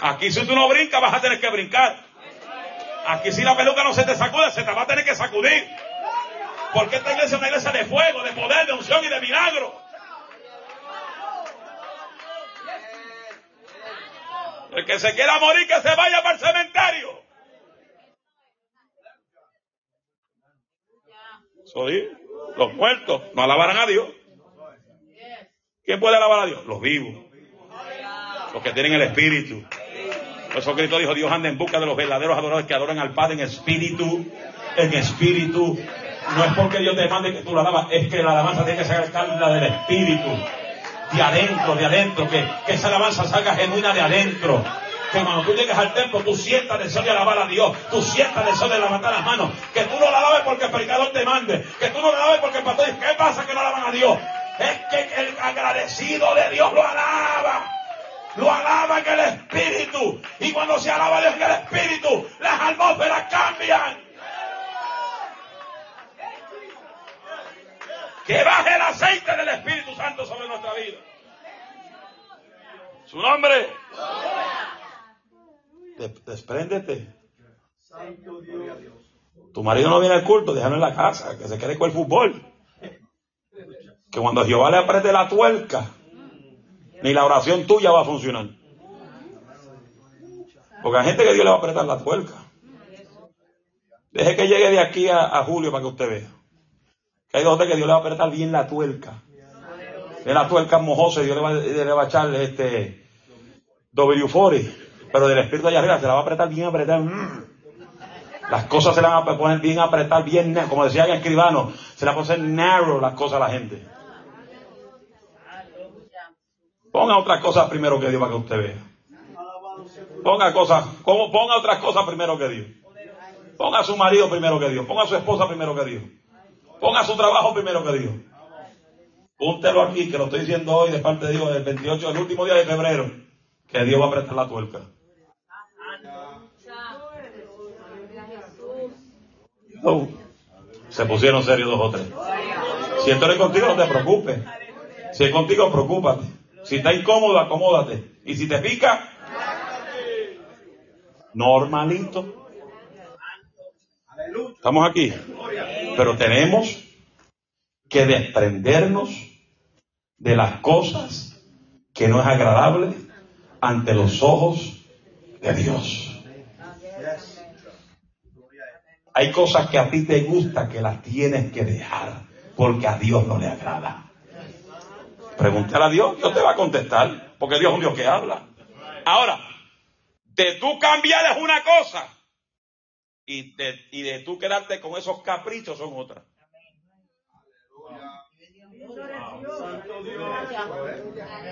Aquí si tú no brincas vas a tener que brincar. Aquí si la peluca no se te sacude, se te va a tener que sacudir. Porque esta iglesia es una iglesia de fuego, de poder, de unción y de milagro. El que se quiera morir, que se vaya para el cementerio. Los muertos, no alabarán a Dios. ¿Quién puede alabar a Dios? Los vivos. Los que tienen el espíritu. Por eso Cristo dijo, Dios anda en busca de los verdaderos adoradores que adoran al Padre en espíritu, en espíritu. No es porque Dios te mande que tú lo alabas, es que la alabanza tiene que sacar la del espíritu. De adentro, de adentro, que, que esa alabanza salga genuina de adentro. Que cuando tú llegues al templo, tú sientas deseo de alabar a Dios, tú sientas deseo de levantar las manos, que tú no la alabes porque el predicador te mande, que tú no la alabes porque el pastor dice, ¿qué pasa que no alaban a Dios? Es que el agradecido de Dios lo alaba. Lo alaba en el Espíritu. Y cuando se alaba a Dios en el Espíritu, las atmósferas cambian. Que baje el aceite del Espíritu Santo sobre nuestra vida. Su nombre. despréndete. Tu marido no viene al culto, déjalo en la casa, que se quede con el fútbol. Que cuando Jehová le apriete la tuerca, ni la oración tuya va a funcionar. Porque hay gente que Dios le va a apretar la tuerca. Deje que llegue de aquí a, julio para que usted vea. Que hay dos que Dios le va a apretar bien la tuerca. De la tuerca mojosa, Dios le va, a echar este W40. Pero del espíritu allá arriba se la va a apretar bien apretar. Mm. Las cosas se la van a poner bien apretar, bien, como decía el escribano, se la va a poner narrow las cosas a la gente. Ponga otras cosas primero que Dios para que usted vea. Ponga cosas, ponga otras cosas primero que Dios. Ponga a su marido primero que Dios. Ponga a su esposa primero que Dios. Ponga su trabajo primero que Dios. Púntelo aquí, que lo estoy diciendo hoy de parte de Dios, el 28, el último día de febrero, que Dios va a prestar la tuerca. Se pusieron serios dos o tres. Si esto es contigo, no te preocupes. Si es contigo, preocúpate. Si está incómodo, acomódate. Y si te pica, normalito. Estamos aquí. Pero tenemos que desprendernos de las cosas que no es agradable ante los ojos de Dios. Hay cosas que a ti te gusta que las tienes que dejar porque a Dios no le agrada. Pregúntale a Dios, Dios te va a contestar, porque Dios es un Dios que habla. Ahora, de tú cambiar es una cosa y de, y tú quedarte con esos caprichos son otras.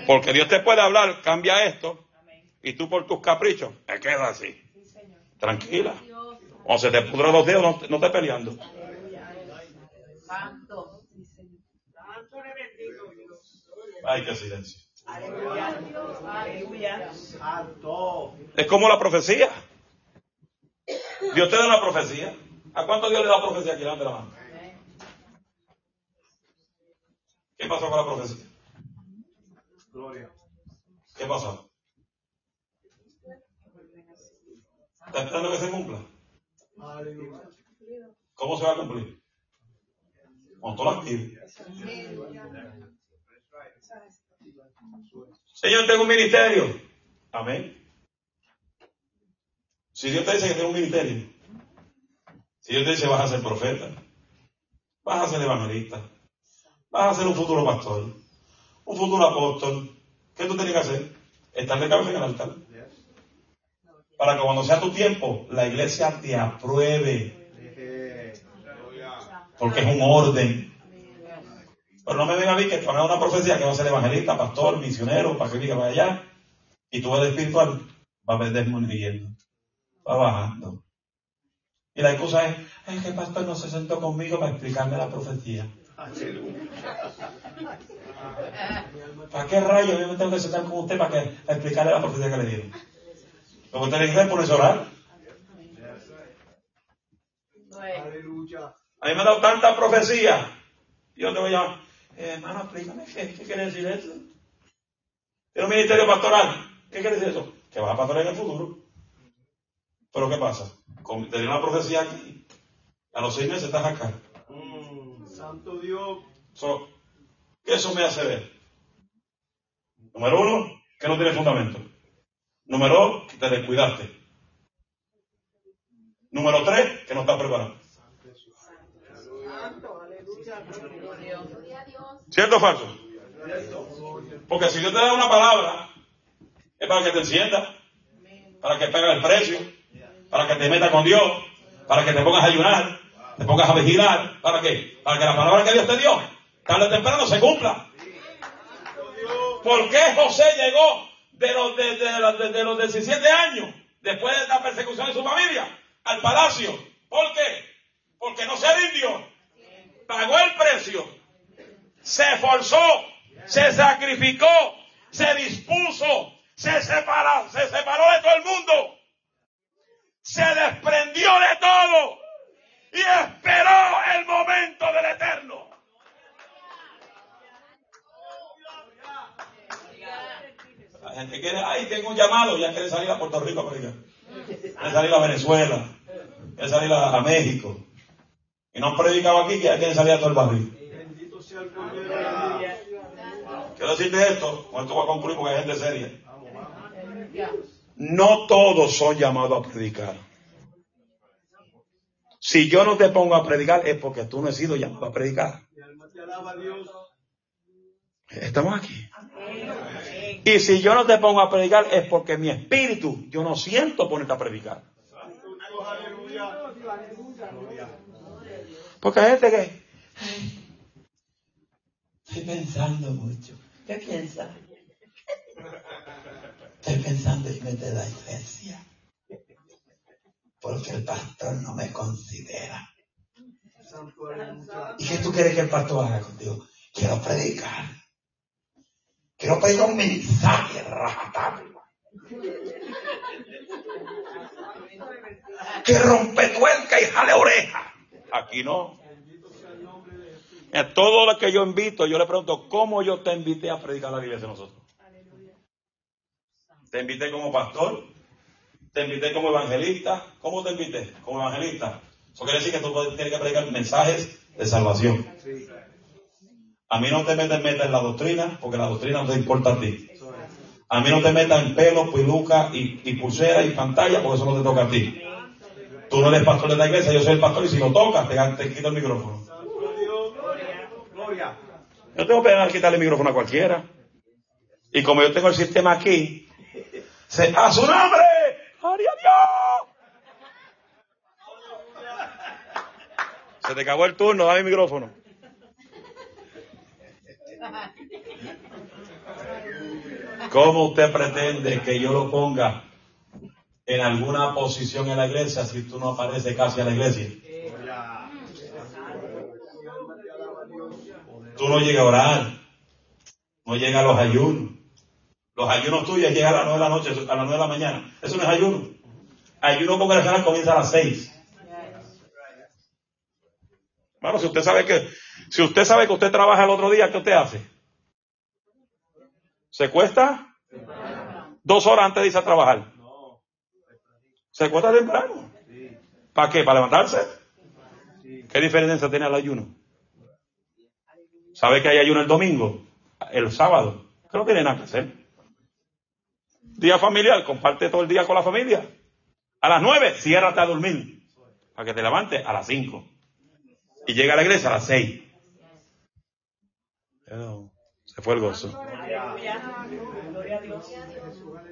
Porque Dios te puede hablar, cambia esto, y tú por tus caprichos te quedas así. Tranquila. O se te pudra los dedos, no, no estés peleando. Ay, qué silencio. Es como la profecía. Dios te da la profecía. ¿A cuánto Dios le da profecía aquí? Levante la mano. ¿Qué pasó con la profecía? Gloria. ¿Qué pasó? ¿Está esperando que se cumpla? ¿Cómo se va a cumplir? Con todo activo. Señor, tengo un ministerio. Amén. Si Dios te dice que tengo un ministerio, si Dios te dice vas a ser profeta, vas a ser evangelista, vas a ser un futuro pastor, un futuro apóstol, ¿qué tú tienes que hacer? Estar de cabeza en el altar. Para que cuando sea tu tiempo, la iglesia te apruebe. Porque es un orden. Pero no me venga a mí que a dar una profecía que va a ser evangelista, pastor, misionero, para que diga vaya allá. Y tú eres espiritual, va a desmordiendo. Va bajando. Y la cosa es, es que el pastor no se sentó conmigo para explicarme la profecía. ¿Para qué rayos yo me tengo que sentar con usted para, que, explicarle la profecía que le dieron? Lo que usted le dice es ponerse a orar. A mí me ha dado tanta profecía. Yo te voy a llamar. Eh, hermano, explícame, ¿qué, quiere decir eso? Tiene un ministerio pastoral. ¿Qué quiere decir eso? Que vas a pastorear en el futuro. Pero ¿qué pasa? Con, te dio una profecía aquí. A los seis meses estás acá. Mm, santo Dios. ¿Qué eso me hace ver? Número uno, que no tiene fundamento. Número dos, que te descuidaste. Número tres, que no estás preparado. ¿Cierto o falso? Porque si Dios te da una palabra, es para que te encienda, para que pague el precio, para que te metas con Dios, para que te pongas a ayunar, te pongas a vigilar. ¿Para qué? Para que la palabra que Dios te dio, tarde o temprano, se cumpla. ¿Por qué José llegó de los, de, de los 17 años, después de la persecución de su familia, al palacio? ¿Por qué? Porque no se rindió. Pagó el precio se esforzó, se sacrificó, se dispuso, se separó, se separó de todo el mundo, se desprendió de todo y esperó el momento del eterno. La gente quiere, ay, tengo un llamado, ya quiere salir a Puerto Rico a quieren salir a Venezuela, quieren salir a, México. Y no han predicado aquí ya quieren salir a todo el barrio. Bendito sea el Cordero de Dios. Quiero decirte esto, con esto voy a concluir porque hay gente seria. No todos son llamados a predicar. Si yo no te pongo a predicar es porque tú no has sido llamado a predicar. Mi alma te alaba, Dios. Estamos aquí. Y si yo no te pongo a predicar es porque mi espíritu, yo no siento ponerte a predicar. Porque hay gente que... Estoy pensando mucho. ¿Qué piensa? Estoy pensando en irme de la iglesia. Porque el pastor no me considera. ¿Y qué tú quieres que el pastor haga contigo? Quiero predicar. Quiero predicar un mensaje rajatabla. Que rompe tuerca y jale oreja. Aquí no. En todo lo que yo invito, yo le pregunto, ¿cómo yo te invité a predicar a la iglesia de nosotros? Te invité como pastor, te invité como evangelista. ¿Cómo te invité? Como evangelista. Eso quiere decir que tú tienes que predicar mensajes de salvación. A mí no te metas meta en la doctrina, porque la doctrina no te importa a ti. A mí no te metas en pelo, peluca y, y pulsera y pantalla, porque eso no te toca a ti. Tú no eres pastor de la iglesia, yo soy el pastor y si lo tocas, te, te quito el micrófono. Yo tengo que quitarle el micrófono a cualquiera. Y como yo tengo el sistema aquí, se, ¡a su nombre! ¡Gloria! Se te acabó el turno, dame el micrófono. ¿Cómo usted pretende que yo lo ponga en alguna posición en la iglesia si tú no apareces casi a la iglesia? Tú no llegas a orar, no llegas a los ayunos. Los ayunos tuyos llegan a las nueve de la noche, a las nueve de la mañana. Eso no es ayuno. Ayuno congregacional comienza a las seis. Bueno, si usted sabe que, si usted sabe que usted trabaja el otro día, ¿qué usted hace? ¿Se cuesta? Dos horas antes de irse a trabajar. ¿Se cuesta temprano? ¿Para qué? ¿Para levantarse? ¿Qué diferencia tiene el ayuno? ¿Sabe que hay ayuno el domingo? El sábado. Que no tiene nada que hacer. Día familiar, comparte todo el día con la familia. A las nueve, ciérrate a dormir. Para que te levantes a las cinco. Y llega a la iglesia a las seis. Hello. Se fue el gozo.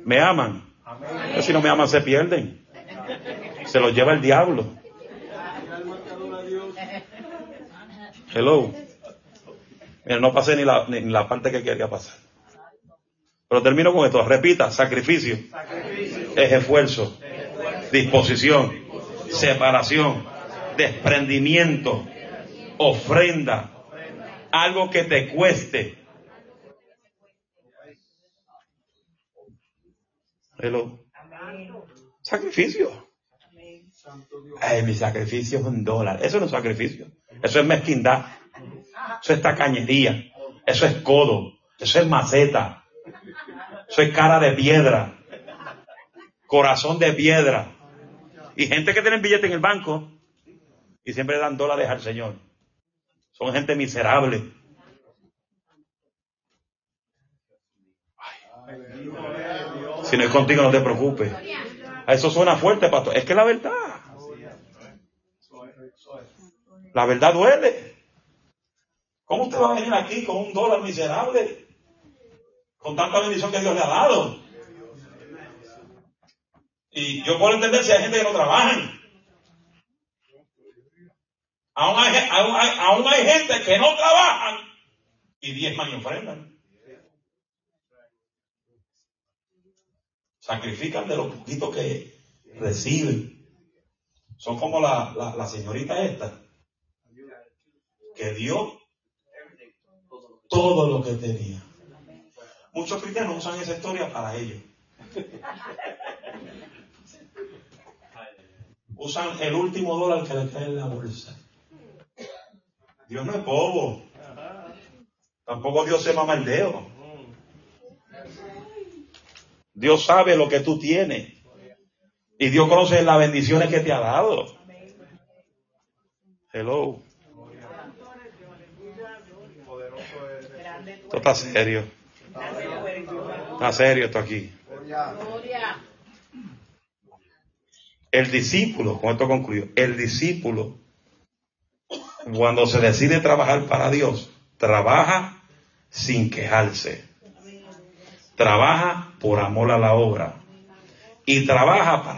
¿Me aman? Que si no me aman se pierden. Se los lleva el diablo. Hello. Mira, no pasé ni la, ni la parte que quería pasar. Pero termino con esto. Repita, sacrificio. Es esfuerzo. Disposición. Separación. Desprendimiento. Ofrenda. Algo que te cueste. Hello. Sacrificio. Ay, mi sacrificio es un dólar. Eso no es sacrificio. Eso es mezquindad. Eso es tacañería. Eso es codo. Eso es maceta. Eso es cara de piedra. Corazón de piedra. Y gente que tiene billete en el banco y siempre dan dólares al Señor. Son gente miserable. Si no es contigo, no te preocupes. Eso suena fuerte, pastor. Es que la verdad. La verdad duele. ¿Cómo usted va a venir aquí con un dólar miserable? Con tanta bendición que Dios le ha dado. Y yo puedo entender si hay gente que no trabaja. Aún hay, aún hay, aún hay gente que no trabajan y diezman y ofrendan. Sacrifican de lo poquito que reciben. Son como la, señorita esta, que dio todo lo que tenía. Muchos cristianos usan esa historia para ellos. Usan el último dólar que le cae en la bolsa. Dios no es bobo. Tampoco Dios se mama el dedo. Dios sabe lo que tú tienes. Y Dios conoce las bendiciones que te ha dado. Hello. Esto está serio. Está serio esto aquí. El discípulo, con esto concluyo, el discípulo, cuando se decide trabajar para Dios, trabaja sin quejarse. Trabaja por amor a la obra. Y trabaja para